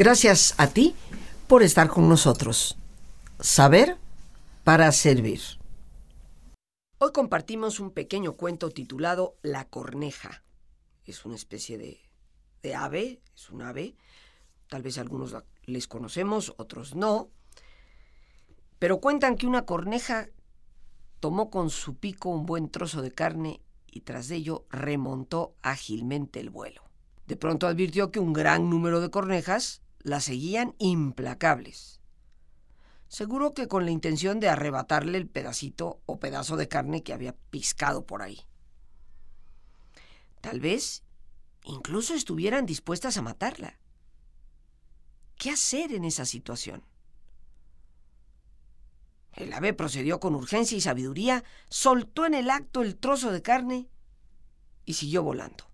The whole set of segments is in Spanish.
Gracias a ti por estar con nosotros. Saber para servir. Hoy compartimos un pequeño cuento titulado La corneja. Es una especie de, de ave, es un ave. Tal vez algunos les conocemos, otros no. Pero cuentan que una corneja tomó con su pico un buen trozo de carne y tras ello remontó ágilmente el vuelo. De pronto advirtió que un gran número de cornejas la seguían implacables. Seguro que con la intención de arrebatarle el pedacito o pedazo de carne que había piscado por ahí. Tal vez incluso estuvieran dispuestas a matarla. ¿Qué hacer en esa situación? El ave procedió con urgencia y sabiduría, soltó en el acto el trozo de carne y siguió volando.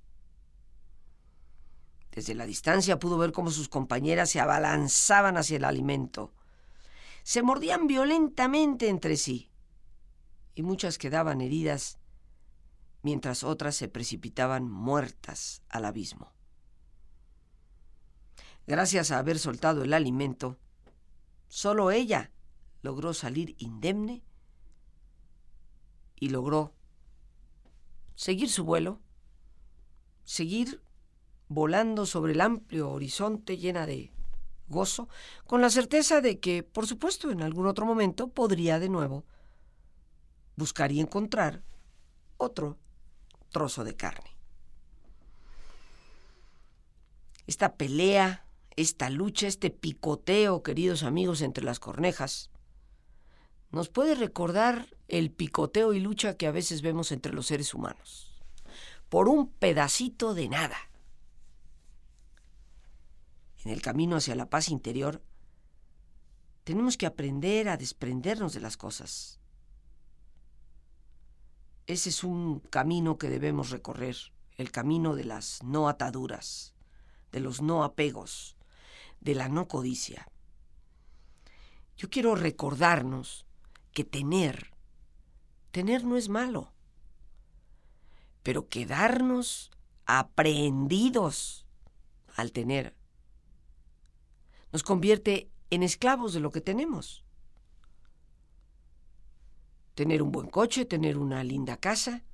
Desde la distancia pudo ver cómo sus compañeras se abalanzaban hacia el alimento. Se mordían violentamente entre sí y muchas quedaban heridas mientras otras se precipitaban muertas al abismo. Gracias a haber soltado el alimento, solo ella logró salir indemne y logró seguir su vuelo, seguir volando sobre el amplio horizonte llena de gozo, con la certeza de que, por supuesto, en algún otro momento podría de nuevo buscar y encontrar otro trozo de carne. Esta pelea, esta lucha, este picoteo, queridos amigos, entre las cornejas, nos puede recordar el picoteo y lucha que a veces vemos entre los seres humanos, por un pedacito de nada en el camino hacia la paz interior, tenemos que aprender a desprendernos de las cosas. Ese es un camino que debemos recorrer, el camino de las no ataduras, de los no apegos, de la no codicia. Yo quiero recordarnos que tener, tener no es malo, pero quedarnos aprehendidos al tener nos convierte en esclavos de lo que tenemos. Tener un buen coche, tener una linda casa,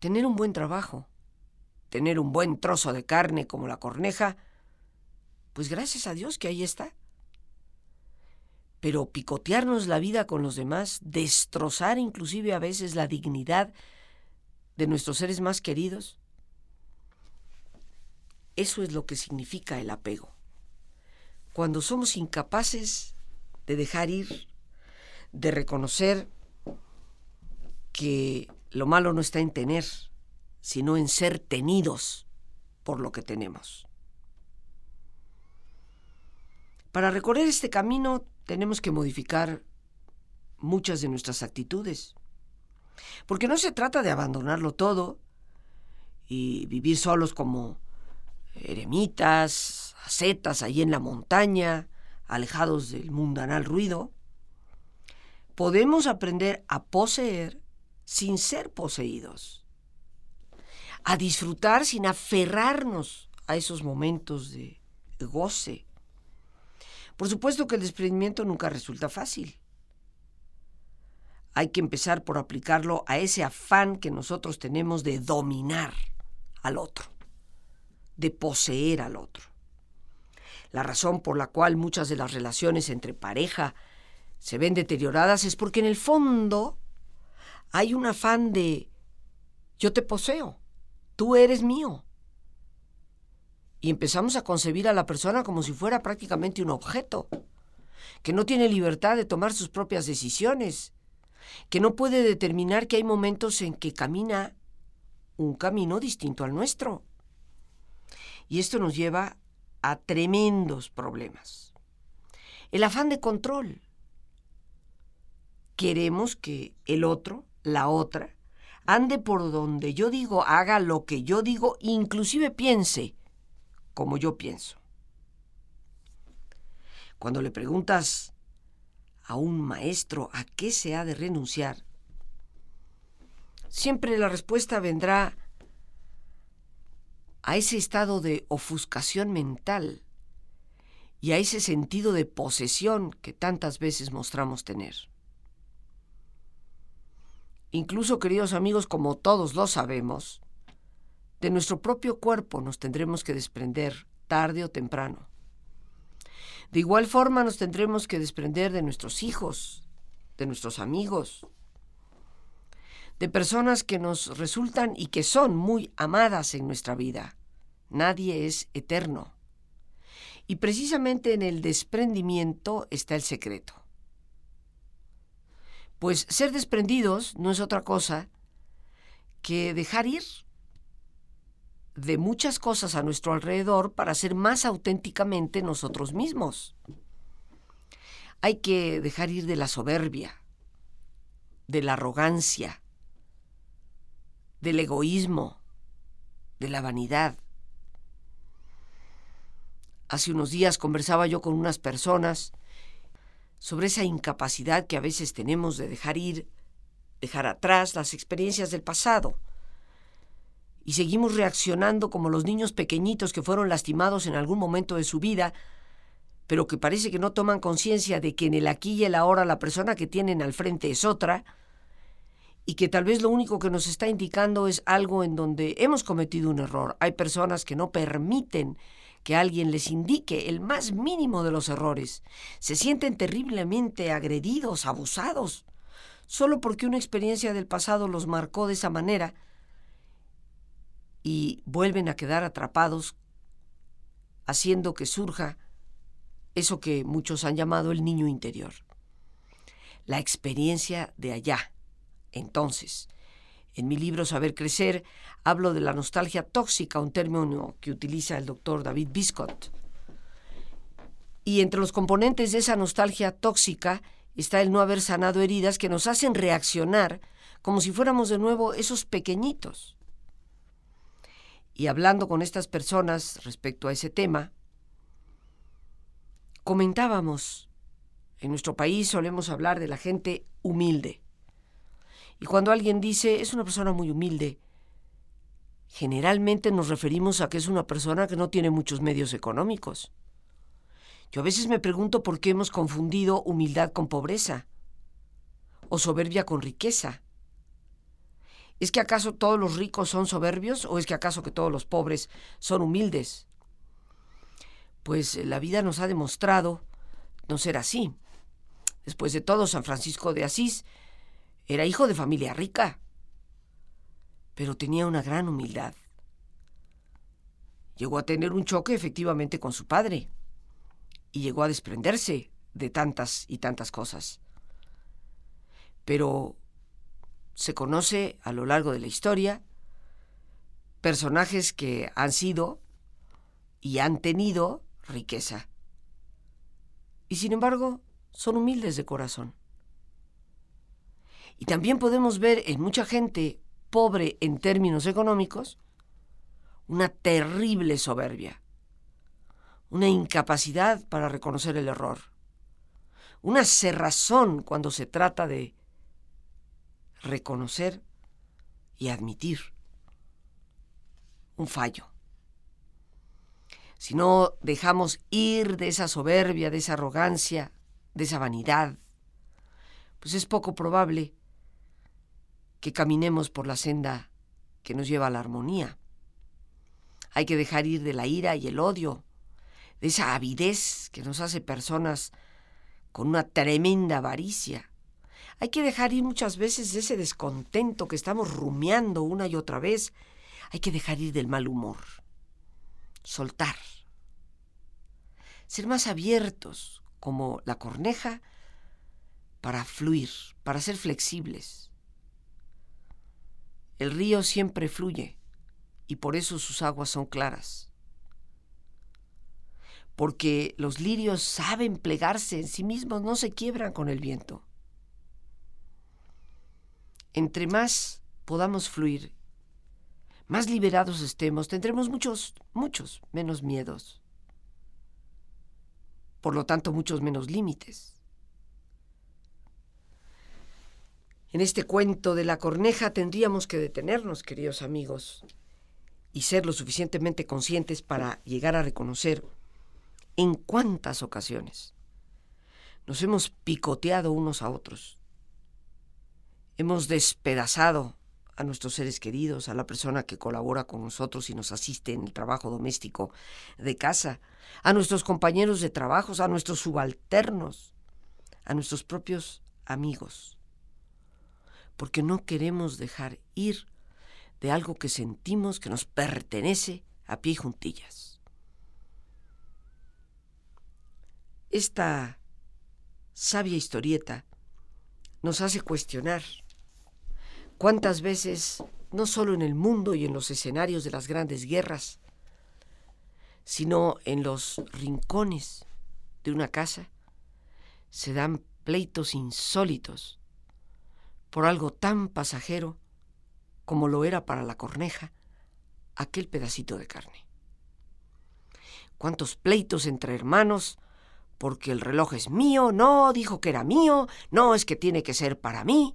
tener un buen trabajo, tener un buen trozo de carne como la corneja, pues gracias a Dios que ahí está. Pero picotearnos la vida con los demás, destrozar inclusive a veces la dignidad de nuestros seres más queridos, eso es lo que significa el apego cuando somos incapaces de dejar ir, de reconocer que lo malo no está en tener, sino en ser tenidos por lo que tenemos. Para recorrer este camino tenemos que modificar muchas de nuestras actitudes, porque no se trata de abandonarlo todo y vivir solos como eremitas, setas allí en la montaña, alejados del mundanal ruido, podemos aprender a poseer sin ser poseídos, a disfrutar sin aferrarnos a esos momentos de goce. Por supuesto que el desprendimiento nunca resulta fácil. Hay que empezar por aplicarlo a ese afán que nosotros tenemos de dominar al otro, de poseer al otro. La razón por la cual muchas de las relaciones entre pareja se ven deterioradas es porque en el fondo hay un afán de yo te poseo, tú eres mío. Y empezamos a concebir a la persona como si fuera prácticamente un objeto, que no tiene libertad de tomar sus propias decisiones, que no puede determinar que hay momentos en que camina un camino distinto al nuestro. Y esto nos lleva a tremendos problemas. El afán de control. Queremos que el otro, la otra, ande por donde yo digo, haga lo que yo digo, inclusive piense como yo pienso. Cuando le preguntas a un maestro a qué se ha de renunciar, siempre la respuesta vendrá a ese estado de ofuscación mental y a ese sentido de posesión que tantas veces mostramos tener. Incluso, queridos amigos, como todos lo sabemos, de nuestro propio cuerpo nos tendremos que desprender tarde o temprano. De igual forma nos tendremos que desprender de nuestros hijos, de nuestros amigos, de personas que nos resultan y que son muy amadas en nuestra vida. Nadie es eterno. Y precisamente en el desprendimiento está el secreto. Pues ser desprendidos no es otra cosa que dejar ir de muchas cosas a nuestro alrededor para ser más auténticamente nosotros mismos. Hay que dejar ir de la soberbia, de la arrogancia, del egoísmo, de la vanidad. Hace unos días conversaba yo con unas personas sobre esa incapacidad que a veces tenemos de dejar ir, dejar atrás las experiencias del pasado. Y seguimos reaccionando como los niños pequeñitos que fueron lastimados en algún momento de su vida, pero que parece que no toman conciencia de que en el aquí y el ahora la persona que tienen al frente es otra, y que tal vez lo único que nos está indicando es algo en donde hemos cometido un error. Hay personas que no permiten que alguien les indique el más mínimo de los errores. Se sienten terriblemente agredidos, abusados, solo porque una experiencia del pasado los marcó de esa manera y vuelven a quedar atrapados, haciendo que surja eso que muchos han llamado el niño interior. La experiencia de allá. Entonces, en mi libro Saber Crecer hablo de la nostalgia tóxica, un término que utiliza el doctor David Biscott. Y entre los componentes de esa nostalgia tóxica está el no haber sanado heridas que nos hacen reaccionar como si fuéramos de nuevo esos pequeñitos. Y hablando con estas personas respecto a ese tema, comentábamos, en nuestro país solemos hablar de la gente humilde. Y cuando alguien dice, es una persona muy humilde, generalmente nos referimos a que es una persona que no tiene muchos medios económicos. Yo a veces me pregunto por qué hemos confundido humildad con pobreza o soberbia con riqueza. ¿Es que acaso todos los ricos son soberbios o es que acaso que todos los pobres son humildes? Pues la vida nos ha demostrado no ser así. Después de todo, San Francisco de Asís era hijo de familia rica, pero tenía una gran humildad. Llegó a tener un choque efectivamente con su padre y llegó a desprenderse de tantas y tantas cosas. Pero se conoce a lo largo de la historia personajes que han sido y han tenido riqueza. Y sin embargo, son humildes de corazón. Y también podemos ver en mucha gente pobre en términos económicos una terrible soberbia, una incapacidad para reconocer el error, una cerrazón cuando se trata de reconocer y admitir un fallo. Si no dejamos ir de esa soberbia, de esa arrogancia, de esa vanidad, pues es poco probable que caminemos por la senda que nos lleva a la armonía. Hay que dejar ir de la ira y el odio, de esa avidez que nos hace personas con una tremenda avaricia. Hay que dejar ir muchas veces de ese descontento que estamos rumiando una y otra vez. Hay que dejar ir del mal humor. Soltar. Ser más abiertos, como la corneja, para fluir, para ser flexibles. El río siempre fluye y por eso sus aguas son claras. Porque los lirios saben plegarse en sí mismos, no se quiebran con el viento. Entre más podamos fluir, más liberados estemos, tendremos muchos, muchos menos miedos. Por lo tanto, muchos menos límites. En este cuento de la corneja tendríamos que detenernos, queridos amigos, y ser lo suficientemente conscientes para llegar a reconocer ¿En cuántas ocasiones? Nos hemos picoteado unos a otros. Hemos despedazado a nuestros seres queridos, a la persona que colabora con nosotros y nos asiste en el trabajo doméstico de casa, a nuestros compañeros de trabajo, a nuestros subalternos, a nuestros propios amigos, porque no queremos dejar ir de algo que sentimos que nos pertenece a pie juntillas. Esta sabia historieta nos hace cuestionar cuántas veces, no solo en el mundo y en los escenarios de las grandes guerras, sino en los rincones de una casa, se dan pleitos insólitos por algo tan pasajero como lo era para la corneja aquel pedacito de carne. ¿Cuántos pleitos entre hermanos? Porque el reloj es mío, no, dijo que era mío, no, es que tiene que ser para mí.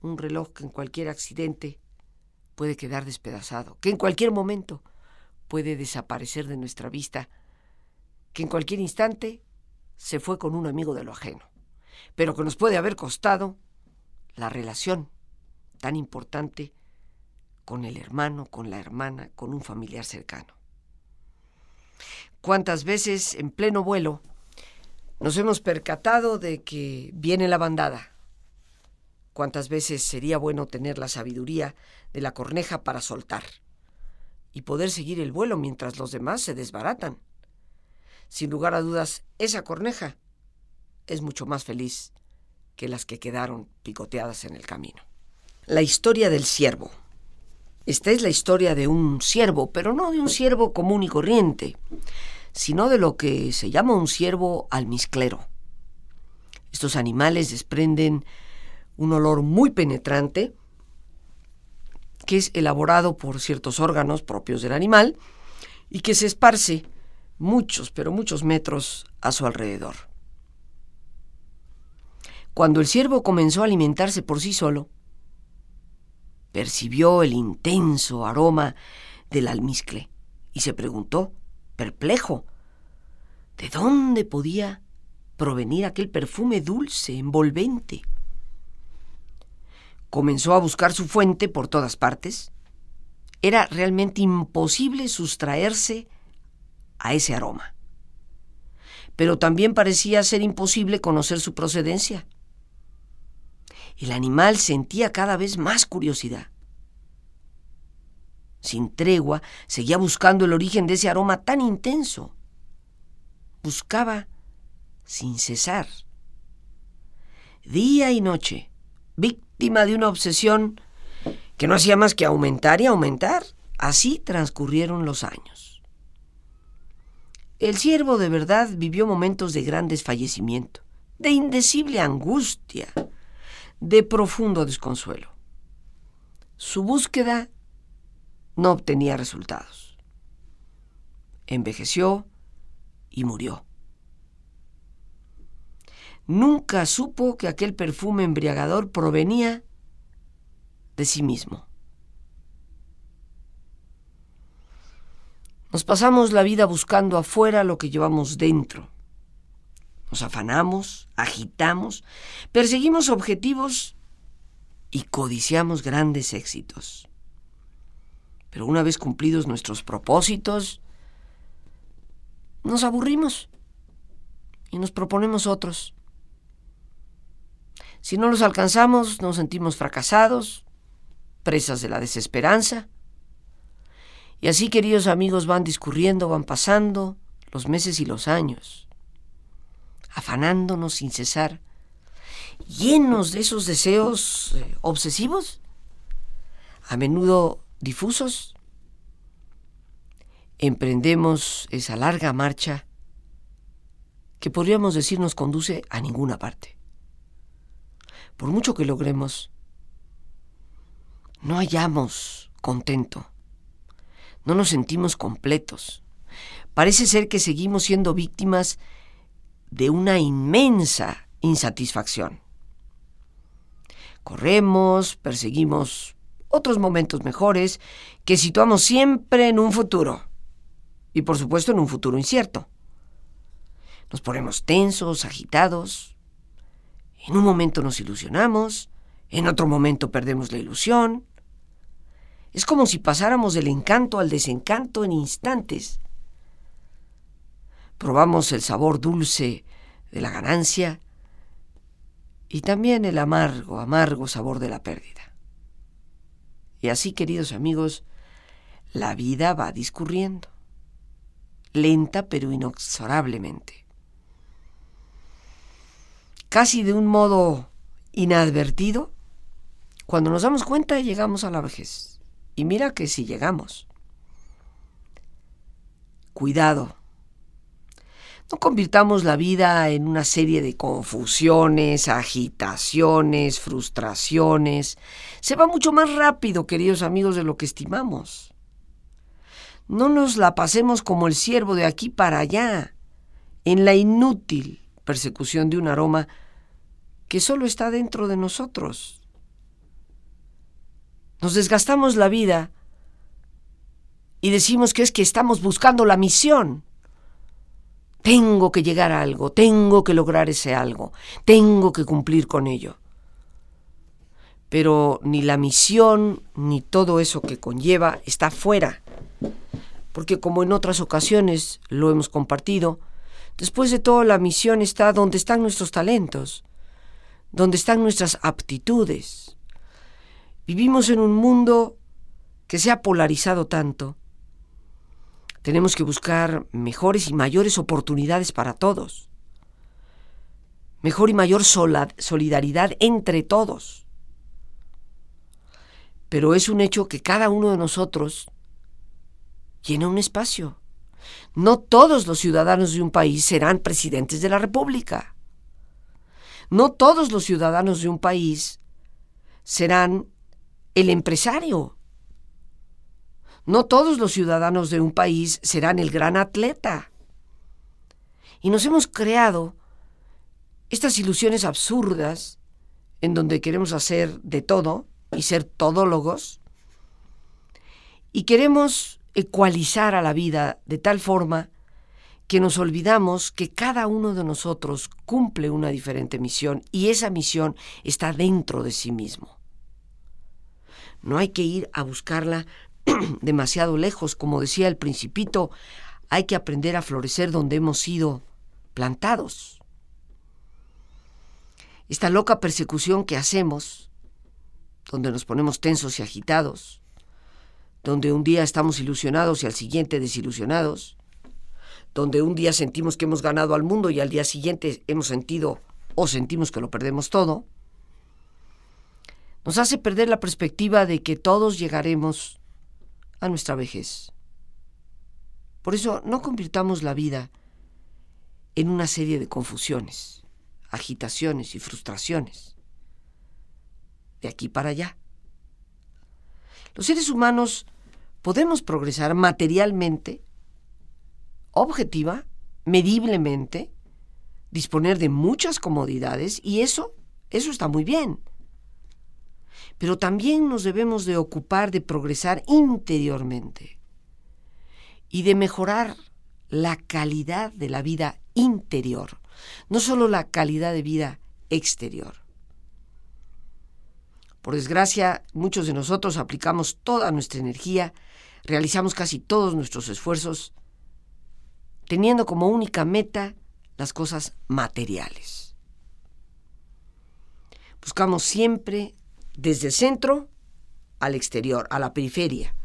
Un reloj que en cualquier accidente puede quedar despedazado, que en cualquier momento puede desaparecer de nuestra vista, que en cualquier instante se fue con un amigo de lo ajeno, pero que nos puede haber costado la relación tan importante con el hermano, con la hermana, con un familiar cercano. ¿Cuántas veces en pleno vuelo nos hemos percatado de que viene la bandada? ¿Cuántas veces sería bueno tener la sabiduría de la corneja para soltar y poder seguir el vuelo mientras los demás se desbaratan? Sin lugar a dudas, esa corneja es mucho más feliz que las que quedaron picoteadas en el camino. La historia del siervo. Esta es la historia de un siervo, pero no de un siervo común y corriente, sino de lo que se llama un siervo almizclero. Estos animales desprenden un olor muy penetrante que es elaborado por ciertos órganos propios del animal y que se esparce muchos, pero muchos metros a su alrededor. Cuando el ciervo comenzó a alimentarse por sí solo, percibió el intenso aroma del almizcle y se preguntó, perplejo, ¿de dónde podía provenir aquel perfume dulce, envolvente? Comenzó a buscar su fuente por todas partes. Era realmente imposible sustraerse a ese aroma. Pero también parecía ser imposible conocer su procedencia. El animal sentía cada vez más curiosidad. Sin tregua, seguía buscando el origen de ese aroma tan intenso. Buscaba sin cesar. Día y noche, víctima de una obsesión que no hacía más que aumentar y aumentar. Así transcurrieron los años. El siervo de verdad vivió momentos de gran desfallecimiento, de indecible angustia, de profundo desconsuelo. Su búsqueda no obtenía resultados. Envejeció y murió. Nunca supo que aquel perfume embriagador provenía de sí mismo. Nos pasamos la vida buscando afuera lo que llevamos dentro nos afanamos, agitamos, perseguimos objetivos y codiciamos grandes éxitos. Pero una vez cumplidos nuestros propósitos, nos aburrimos y nos proponemos otros. Si no los alcanzamos, nos sentimos fracasados, presas de la desesperanza. Y así, queridos amigos, van discurriendo, van pasando los meses y los años afanándonos sin cesar, llenos de esos deseos eh, obsesivos, a menudo difusos, emprendemos esa larga marcha que podríamos decir nos conduce a ninguna parte. Por mucho que logremos, no hallamos contento, no nos sentimos completos. Parece ser que seguimos siendo víctimas de una inmensa insatisfacción. Corremos, perseguimos otros momentos mejores que situamos siempre en un futuro. y por supuesto en un futuro incierto. Nos ponemos tensos, agitados, en un momento nos ilusionamos, en otro momento perdemos la ilusión. Es como si pasáramos del encanto al desencanto en instantes. Probamos el sabor dulce de la ganancia y también el amargo, amargo sabor de la pérdida. Y así, queridos amigos, la vida va discurriendo, lenta pero inexorablemente. Casi de un modo inadvertido, cuando nos damos cuenta llegamos a la vejez. Y mira que si llegamos. Cuidado, no convirtamos la vida en una serie de confusiones, agitaciones, frustraciones. Se va mucho más rápido, queridos amigos, de lo que estimamos. No nos la pasemos como el ciervo de aquí para allá, en la inútil persecución de un aroma que solo está dentro de nosotros. Nos desgastamos la vida y decimos que es que estamos buscando la misión. Tengo que llegar a algo, tengo que lograr ese algo, tengo que cumplir con ello. Pero ni la misión ni todo eso que conlleva está fuera. Porque como en otras ocasiones lo hemos compartido, después de todo la misión está donde están nuestros talentos, donde están nuestras aptitudes. Vivimos en un mundo que se ha polarizado tanto tenemos que buscar mejores y mayores oportunidades para todos. Mejor y mayor solidaridad entre todos. Pero es un hecho que cada uno de nosotros llena un espacio. No todos los ciudadanos de un país serán presidentes de la República. No todos los ciudadanos de un país serán el empresario no todos los ciudadanos de un país serán el gran atleta. Y nos hemos creado estas ilusiones absurdas en donde queremos hacer de todo y ser todólogos. Y queremos ecualizar a la vida de tal forma que nos olvidamos que cada uno de nosotros cumple una diferente misión y esa misión está dentro de sí mismo. No hay que ir a buscarla demasiado lejos, como decía el principito, hay que aprender a florecer donde hemos sido plantados. Esta loca persecución que hacemos, donde nos ponemos tensos y agitados, donde un día estamos ilusionados y al siguiente desilusionados, donde un día sentimos que hemos ganado al mundo y al día siguiente hemos sentido o sentimos que lo perdemos todo, nos hace perder la perspectiva de que todos llegaremos a nuestra vejez. Por eso no convirtamos la vida en una serie de confusiones, agitaciones y frustraciones. De aquí para allá. Los seres humanos podemos progresar materialmente, objetiva, mediblemente, disponer de muchas comodidades y eso, eso está muy bien pero también nos debemos de ocupar de progresar interiormente y de mejorar la calidad de la vida interior, no solo la calidad de vida exterior. Por desgracia, muchos de nosotros aplicamos toda nuestra energía, realizamos casi todos nuestros esfuerzos, teniendo como única meta las cosas materiales. Buscamos siempre desde el centro al exterior, a la periferia.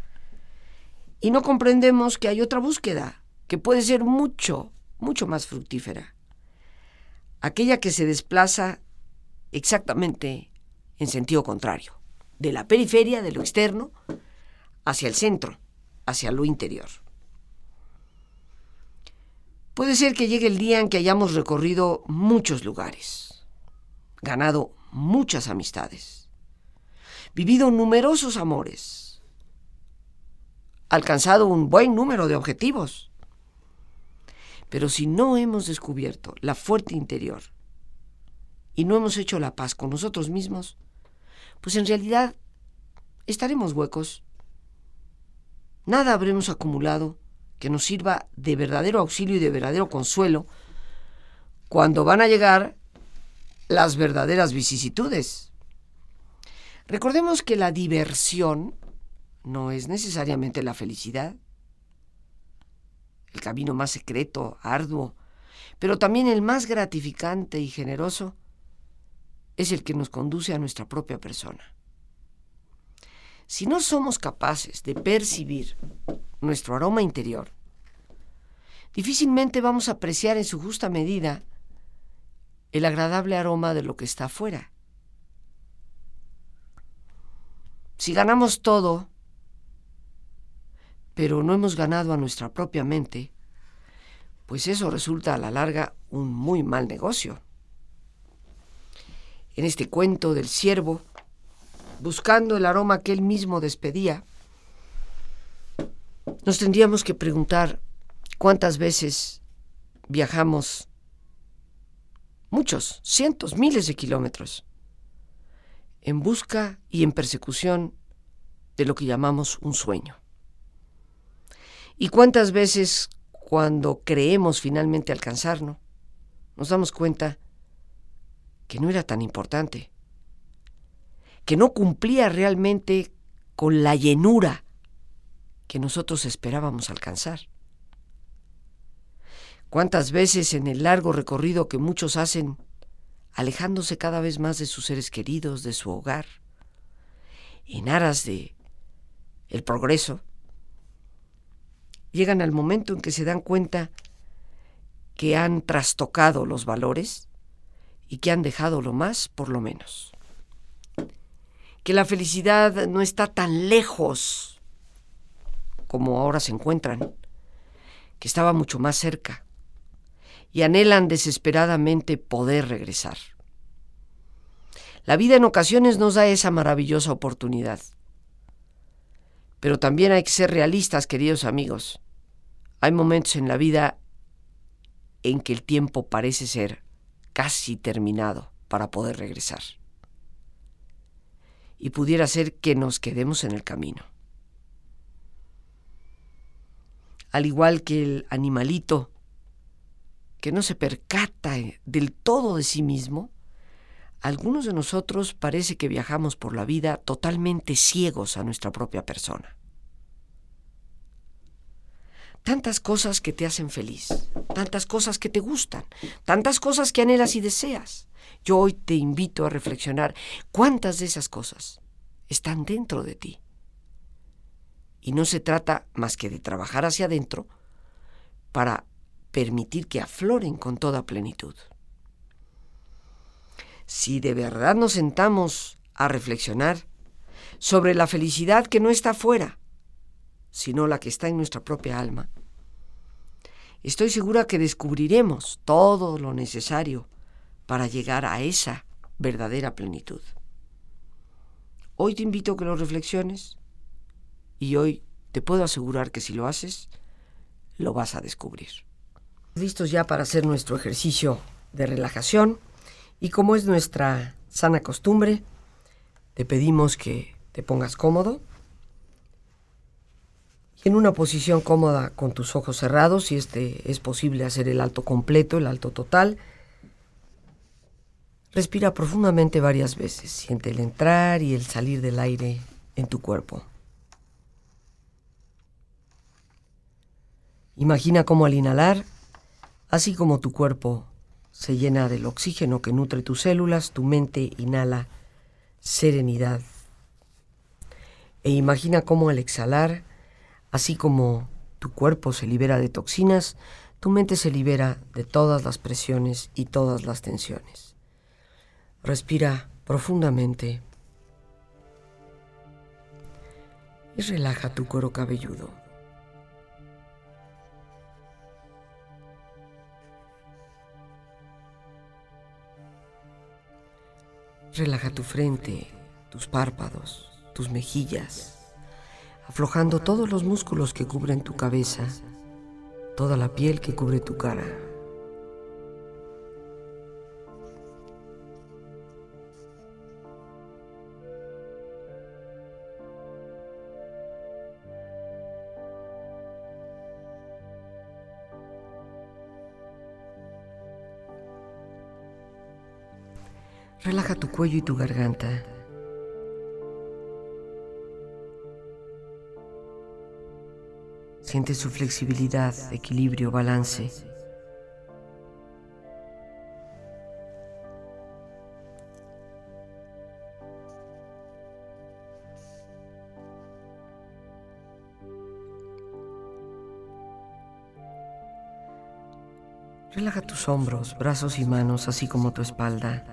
Y no comprendemos que hay otra búsqueda, que puede ser mucho, mucho más fructífera. Aquella que se desplaza exactamente en sentido contrario, de la periferia, de lo externo, hacia el centro, hacia lo interior. Puede ser que llegue el día en que hayamos recorrido muchos lugares, ganado muchas amistades, vivido numerosos amores, alcanzado un buen número de objetivos. Pero si no hemos descubierto la fuerte interior y no hemos hecho la paz con nosotros mismos, pues en realidad estaremos huecos. Nada habremos acumulado que nos sirva de verdadero auxilio y de verdadero consuelo cuando van a llegar las verdaderas vicisitudes. Recordemos que la diversión no es necesariamente la felicidad, el camino más secreto, arduo, pero también el más gratificante y generoso es el que nos conduce a nuestra propia persona. Si no somos capaces de percibir nuestro aroma interior, difícilmente vamos a apreciar en su justa medida el agradable aroma de lo que está afuera. Si ganamos todo, pero no hemos ganado a nuestra propia mente, pues eso resulta a la larga un muy mal negocio. En este cuento del ciervo, buscando el aroma que él mismo despedía, nos tendríamos que preguntar cuántas veces viajamos muchos, cientos, miles de kilómetros, en busca y en persecución de lo que llamamos un sueño. ¿Y cuántas veces cuando creemos finalmente alcanzarlo, nos damos cuenta que no era tan importante, que no cumplía realmente con la llenura que nosotros esperábamos alcanzar? ¿Cuántas veces en el largo recorrido que muchos hacen, alejándose cada vez más de sus seres queridos, de su hogar, en aras de el progreso, llegan al momento en que se dan cuenta que han trastocado los valores y que han dejado lo más por lo menos. Que la felicidad no está tan lejos como ahora se encuentran, que estaba mucho más cerca y anhelan desesperadamente poder regresar. La vida en ocasiones nos da esa maravillosa oportunidad. Pero también hay que ser realistas, queridos amigos. Hay momentos en la vida en que el tiempo parece ser casi terminado para poder regresar. Y pudiera ser que nos quedemos en el camino. Al igual que el animalito que no se percata del todo de sí mismo, algunos de nosotros parece que viajamos por la vida totalmente ciegos a nuestra propia persona tantas cosas que te hacen feliz, tantas cosas que te gustan, tantas cosas que anhelas y deseas. Yo hoy te invito a reflexionar cuántas de esas cosas están dentro de ti. Y no se trata más que de trabajar hacia adentro para permitir que afloren con toda plenitud. Si de verdad nos sentamos a reflexionar sobre la felicidad que no está afuera, sino la que está en nuestra propia alma. Estoy segura que descubriremos todo lo necesario para llegar a esa verdadera plenitud. Hoy te invito a que lo reflexiones y hoy te puedo asegurar que si lo haces, lo vas a descubrir. Listos ya para hacer nuestro ejercicio de relajación y como es nuestra sana costumbre, te pedimos que te pongas cómodo en una posición cómoda con tus ojos cerrados, si este es posible hacer el alto completo, el alto total. Respira profundamente varias veces, siente el entrar y el salir del aire en tu cuerpo. Imagina cómo al inhalar, así como tu cuerpo se llena del oxígeno que nutre tus células, tu mente inhala serenidad. E imagina cómo al exhalar, Así como tu cuerpo se libera de toxinas, tu mente se libera de todas las presiones y todas las tensiones. Respira profundamente y relaja tu cuero cabelludo. Relaja tu frente, tus párpados, tus mejillas aflojando todos los músculos que cubren tu cabeza, toda la piel que cubre tu cara. Relaja tu cuello y tu garganta. Siente su flexibilidad, equilibrio, balance. Relaja tus hombros, brazos y manos, así como tu espalda.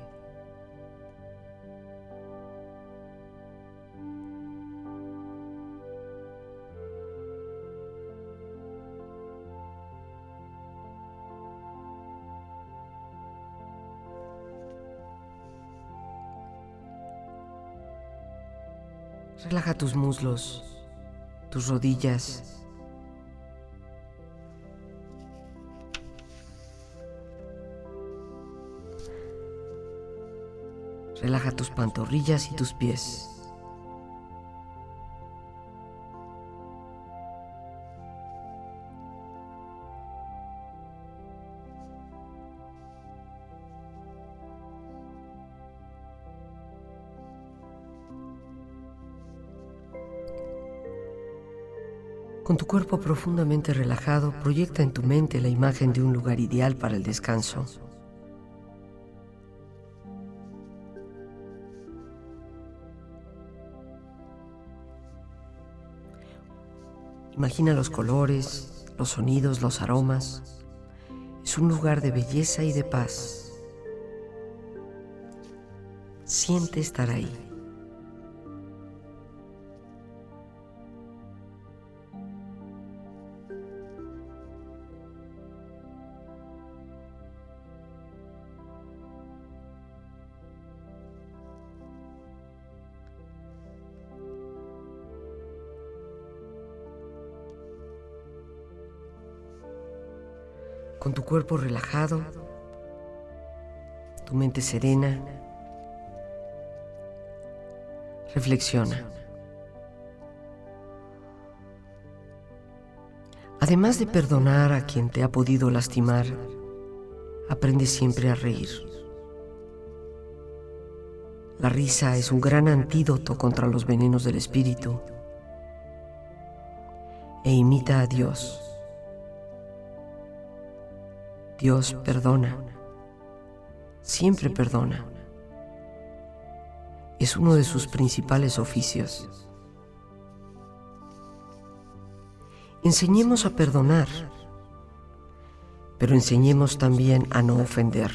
Tus rodillas, Relaja tus pantorrillas y tus pies. Cuerpo profundamente relajado, proyecta en tu mente la imagen de un lugar ideal para el descanso. Imagina los colores, los sonidos, los aromas. Es un lugar de belleza y de paz. Siente estar ahí. Con tu cuerpo relajado, tu mente serena. Reflexiona. Además de perdonar a quien te ha podido lastimar, aprende siempre a reír. La risa es un gran antídoto contra los venenos del espíritu e imita a Dios Dios perdona, siempre perdona. Es uno de sus principales oficios. Enseñemos a perdonar, pero enseñemos también a no ofender.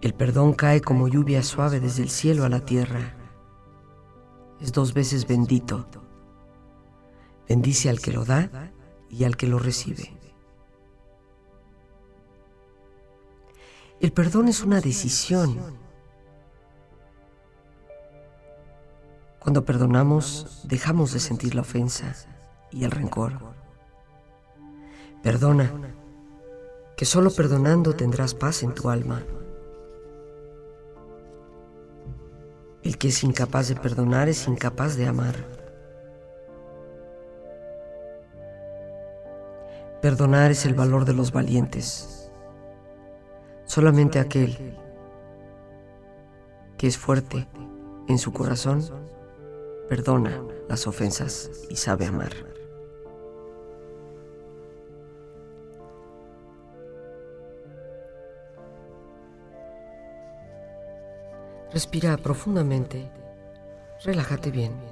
El perdón cae como lluvia suave desde el cielo a la tierra. Es dos veces bendito. Bendice al que lo da y al que lo recibe. El perdón es una decisión. Cuando perdonamos, dejamos de sentir la ofensa y el rencor. Perdona, que solo perdonando tendrás paz en tu alma. El que es incapaz de perdonar es incapaz de amar. Perdonar es el valor de los valientes. Solamente aquel que es fuerte en su corazón perdona las ofensas y sabe amar. Respira profundamente, relájate bien.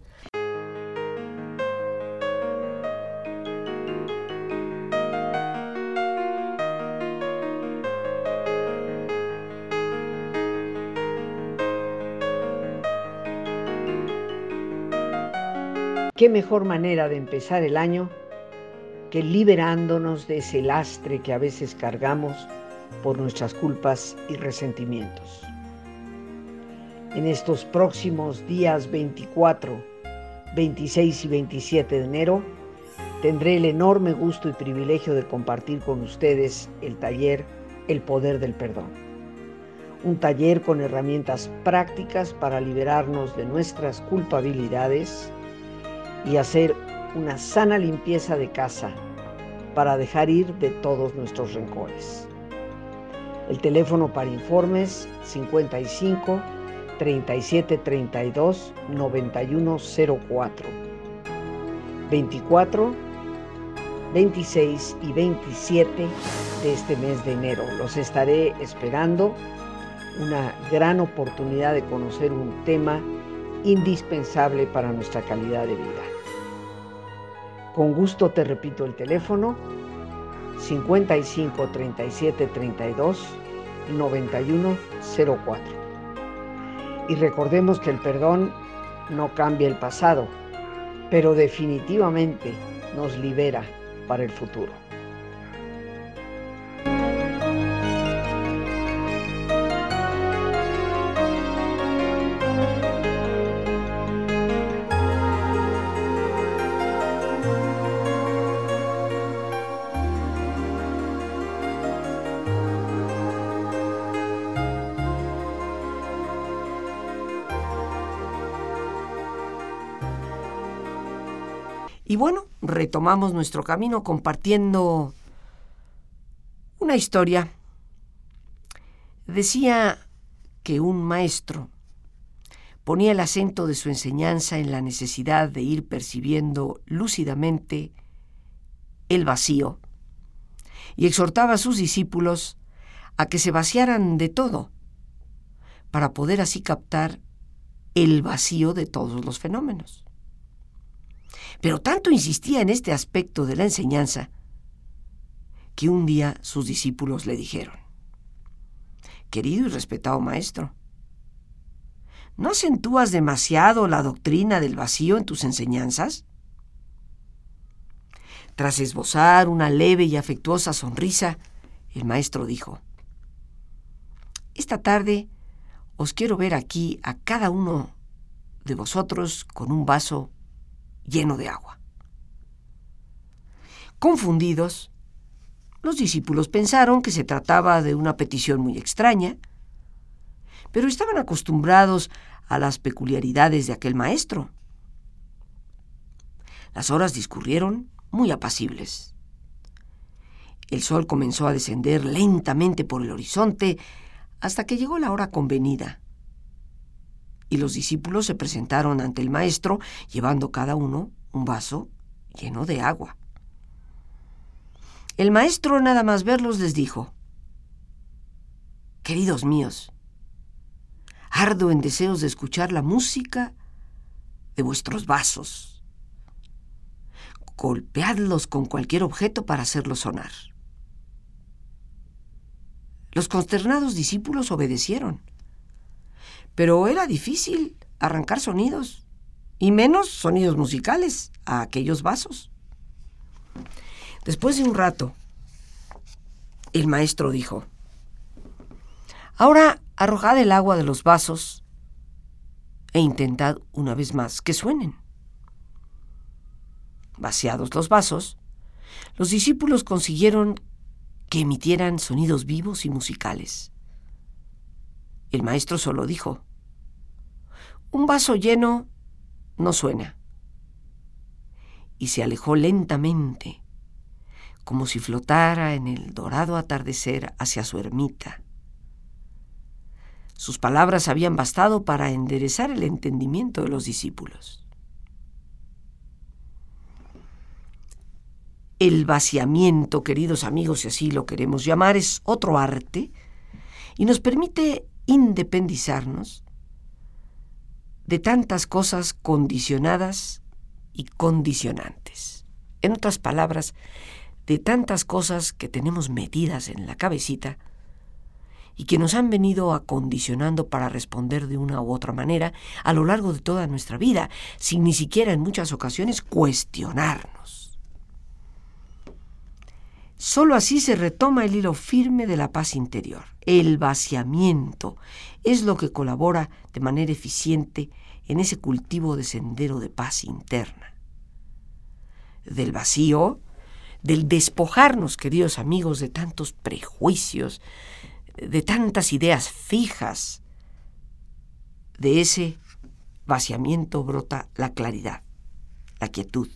¿Qué mejor manera de empezar el año que liberándonos de ese lastre que a veces cargamos por nuestras culpas y resentimientos? En estos próximos días 24, 26 y 27 de enero, tendré el enorme gusto y privilegio de compartir con ustedes el taller El Poder del Perdón. Un taller con herramientas prácticas para liberarnos de nuestras culpabilidades, y hacer una sana limpieza de casa para dejar ir de todos nuestros rencores. El teléfono para informes 55 37 32 91 04 24 26 y 27 de este mes de enero. Los estaré esperando. Una gran oportunidad de conocer un tema indispensable para nuestra calidad de vida. Con gusto te repito el teléfono 55 37 32 91 04. Y recordemos que el perdón no cambia el pasado, pero definitivamente nos libera para el futuro. Retomamos nuestro camino compartiendo una historia. Decía que un maestro ponía el acento de su enseñanza en la necesidad de ir percibiendo lúcidamente el vacío y exhortaba a sus discípulos a que se vaciaran de todo para poder así captar el vacío de todos los fenómenos. Pero tanto insistía en este aspecto de la enseñanza que un día sus discípulos le dijeron, Querido y respetado maestro, ¿no acentúas demasiado la doctrina del vacío en tus enseñanzas? Tras esbozar una leve y afectuosa sonrisa, el maestro dijo, Esta tarde os quiero ver aquí a cada uno de vosotros con un vaso lleno de agua. Confundidos, los discípulos pensaron que se trataba de una petición muy extraña, pero estaban acostumbrados a las peculiaridades de aquel maestro. Las horas discurrieron muy apacibles. El sol comenzó a descender lentamente por el horizonte hasta que llegó la hora convenida y los discípulos se presentaron ante el maestro llevando cada uno un vaso lleno de agua. El maestro nada más verlos les dijo, Queridos míos, ardo en deseos de escuchar la música de vuestros vasos. Golpeadlos con cualquier objeto para hacerlos sonar. Los consternados discípulos obedecieron pero era difícil arrancar sonidos, y menos sonidos musicales, a aquellos vasos. Después de un rato, el maestro dijo, Ahora arrojad el agua de los vasos e intentad una vez más que suenen. Vaciados los vasos, los discípulos consiguieron que emitieran sonidos vivos y musicales. El maestro solo dijo, un vaso lleno no suena. Y se alejó lentamente, como si flotara en el dorado atardecer hacia su ermita. Sus palabras habían bastado para enderezar el entendimiento de los discípulos. El vaciamiento, queridos amigos, si así lo queremos llamar, es otro arte y nos permite independizarnos de tantas cosas condicionadas y condicionantes. En otras palabras, de tantas cosas que tenemos metidas en la cabecita y que nos han venido acondicionando para responder de una u otra manera a lo largo de toda nuestra vida, sin ni siquiera en muchas ocasiones cuestionarnos. Solo así se retoma el hilo firme de la paz interior. El vaciamiento es lo que colabora de manera eficiente en ese cultivo de sendero de paz interna. Del vacío, del despojarnos, queridos amigos, de tantos prejuicios, de tantas ideas fijas, de ese vaciamiento brota la claridad, la quietud,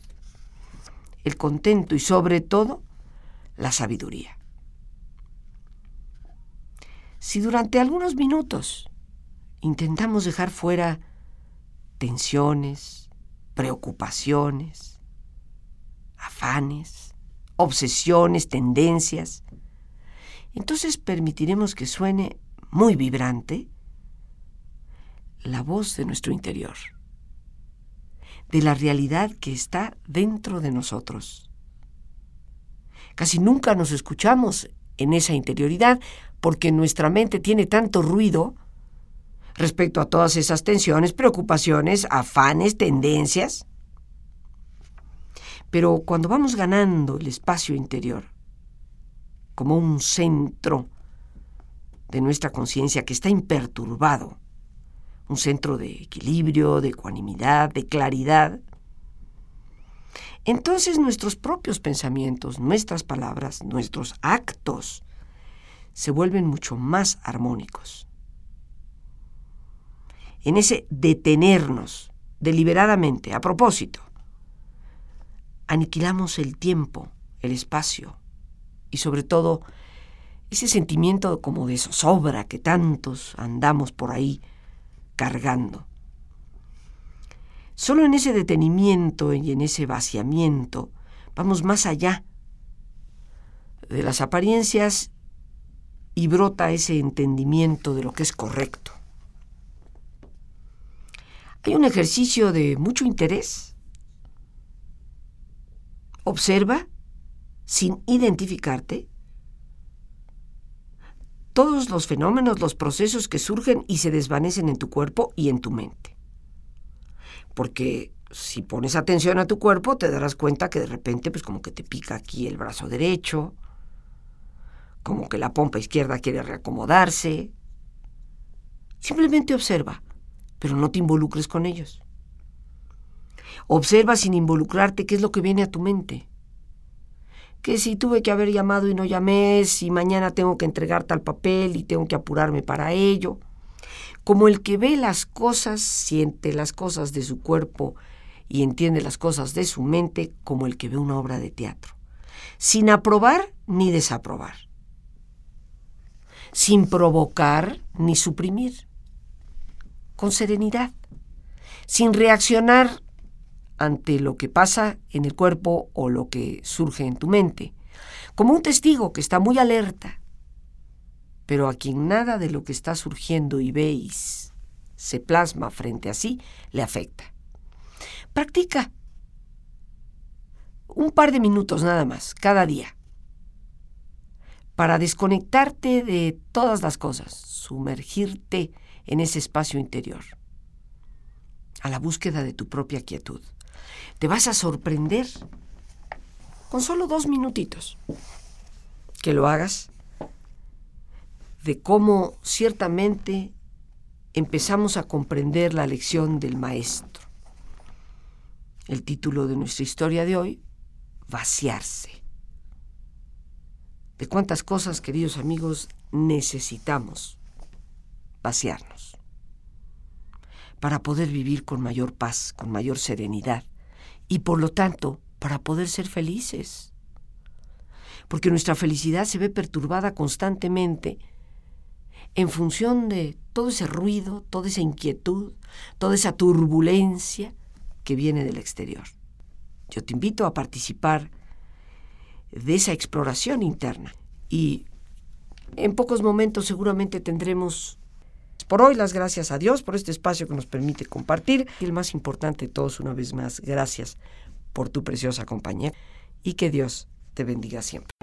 el contento y sobre todo la sabiduría. Si durante algunos minutos intentamos dejar fuera tensiones, preocupaciones, afanes, obsesiones, tendencias, entonces permitiremos que suene muy vibrante la voz de nuestro interior, de la realidad que está dentro de nosotros. Casi nunca nos escuchamos en esa interioridad porque nuestra mente tiene tanto ruido respecto a todas esas tensiones, preocupaciones, afanes, tendencias. Pero cuando vamos ganando el espacio interior, como un centro de nuestra conciencia que está imperturbado, un centro de equilibrio, de ecuanimidad, de claridad, entonces nuestros propios pensamientos, nuestras palabras, nuestros actos se vuelven mucho más armónicos. En ese detenernos deliberadamente, a propósito, aniquilamos el tiempo, el espacio y sobre todo ese sentimiento como de zozobra que tantos andamos por ahí cargando. Solo en ese detenimiento y en ese vaciamiento vamos más allá de las apariencias y brota ese entendimiento de lo que es correcto. Hay un ejercicio de mucho interés. Observa, sin identificarte, todos los fenómenos, los procesos que surgen y se desvanecen en tu cuerpo y en tu mente. Porque si pones atención a tu cuerpo, te darás cuenta que de repente, pues como que te pica aquí el brazo derecho, como que la pompa izquierda quiere reacomodarse. Simplemente observa, pero no te involucres con ellos. Observa sin involucrarte qué es lo que viene a tu mente. Que si tuve que haber llamado y no llamé, si mañana tengo que entregar tal papel y tengo que apurarme para ello. Como el que ve las cosas, siente las cosas de su cuerpo y entiende las cosas de su mente como el que ve una obra de teatro, sin aprobar ni desaprobar. Sin provocar ni suprimir, con serenidad, sin reaccionar ante lo que pasa en el cuerpo o lo que surge en tu mente, como un testigo que está muy alerta, pero a quien nada de lo que está surgiendo y veis se plasma frente a sí le afecta. Practica un par de minutos nada más, cada día para desconectarte de todas las cosas, sumergirte en ese espacio interior, a la búsqueda de tu propia quietud. Te vas a sorprender con solo dos minutitos que lo hagas de cómo ciertamente empezamos a comprender la lección del maestro. El título de nuestra historia de hoy, vaciarse de cuántas cosas, queridos amigos, necesitamos vaciarnos para poder vivir con mayor paz, con mayor serenidad y por lo tanto para poder ser felices. Porque nuestra felicidad se ve perturbada constantemente en función de todo ese ruido, toda esa inquietud, toda esa turbulencia que viene del exterior. Yo te invito a participar de esa exploración interna y En pocos momentos seguramente tendremos por hoy las gracias a Dios por este espacio que nos permite compartir. Y el más importante de todos, una vez más, gracias por tu preciosa compañía y que Dios te bendiga siempre.